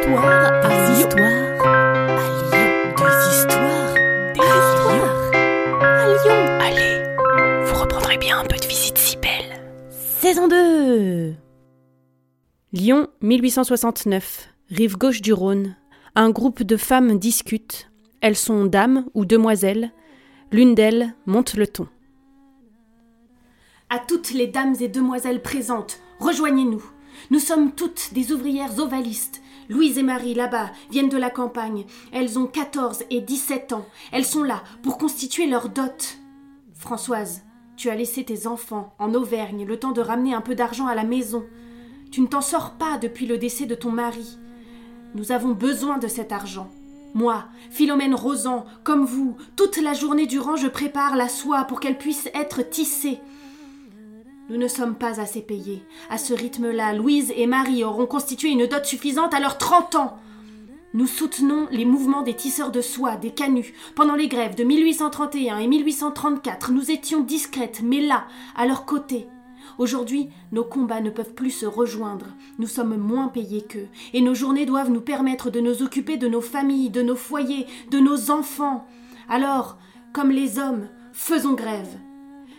histoires à Lyon. histoires à Lyon. Des histoires, des histoires à Lyon. Allez, vous reprendrez bien un peu de visite si belle. Saison 2 Lyon, 1869, rive gauche du Rhône. Un groupe de femmes discute. Elles sont dames ou demoiselles. L'une d'elles monte le ton. À toutes les dames et demoiselles présentes, rejoignez-nous. Nous sommes toutes des ouvrières ovalistes. Louise et Marie, là-bas, viennent de la campagne. Elles ont 14 et 17 ans. Elles sont là pour constituer leur dot. Françoise, tu as laissé tes enfants en Auvergne le temps de ramener un peu d'argent à la maison. Tu ne t'en sors pas depuis le décès de ton mari. Nous avons besoin de cet argent. Moi, Philomène Rosan, comme vous, toute la journée durant, je prépare la soie pour qu'elle puisse être tissée. Nous ne sommes pas assez payés. À ce rythme-là, Louise et Marie auront constitué une dot suffisante à leurs 30 ans. Nous soutenons les mouvements des tisseurs de soie, des canuts. Pendant les grèves de 1831 et 1834, nous étions discrètes, mais là, à leur côté. Aujourd'hui, nos combats ne peuvent plus se rejoindre. Nous sommes moins payés qu'eux, et nos journées doivent nous permettre de nous occuper de nos familles, de nos foyers, de nos enfants. Alors, comme les hommes, faisons grève.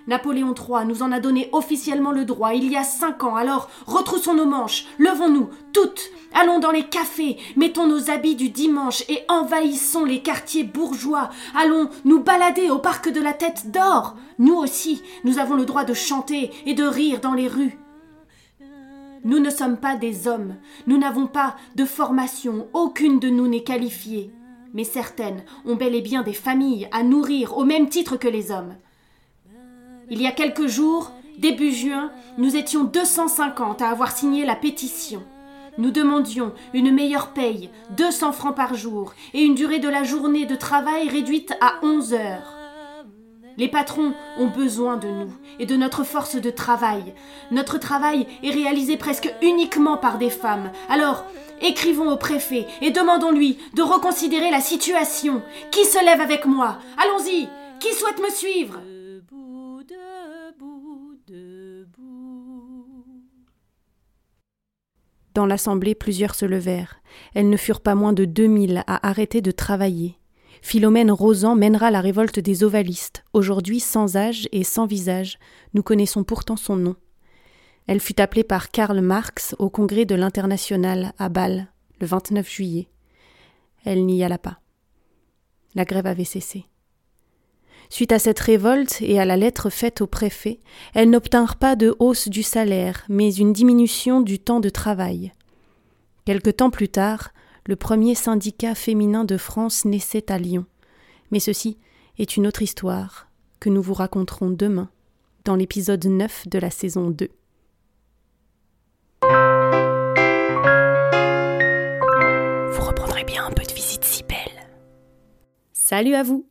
Napoléon III nous en a donné officiellement le droit il y a cinq ans, alors retroussons nos manches, levons-nous, toutes, allons dans les cafés, mettons nos habits du dimanche et envahissons les quartiers bourgeois, allons nous balader au parc de la Tête d'Or. Nous aussi, nous avons le droit de chanter et de rire dans les rues. Nous ne sommes pas des hommes, nous n'avons pas de formation, aucune de nous n'est qualifiée. Mais certaines ont bel et bien des familles à nourrir au même titre que les hommes. Il y a quelques jours, début juin, nous étions 250 à avoir signé la pétition. Nous demandions une meilleure paye, 200 francs par jour, et une durée de la journée de travail réduite à 11 heures. Les patrons ont besoin de nous et de notre force de travail. Notre travail est réalisé presque uniquement par des femmes. Alors, écrivons au préfet et demandons-lui de reconsidérer la situation. Qui se lève avec moi? Allons-y Qui souhaite me suivre? Dans l'assemblée, plusieurs se levèrent. Elles ne furent pas moins de deux mille à arrêter de travailler. Philomène Rosan mènera la révolte des ovalistes, aujourd'hui sans âge et sans visage. Nous connaissons pourtant son nom. Elle fut appelée par Karl Marx au congrès de l'International à Bâle, le 29 juillet. Elle n'y alla pas. La grève avait cessé. Suite à cette révolte et à la lettre faite au préfet, elles n'obtinrent pas de hausse du salaire, mais une diminution du temps de travail. Quelque temps plus tard, le premier syndicat féminin de France naissait à Lyon. Mais ceci est une autre histoire que nous vous raconterons demain dans l'épisode 9 de la saison 2. Vous reprendrez bien un peu de visite si belle. Salut à vous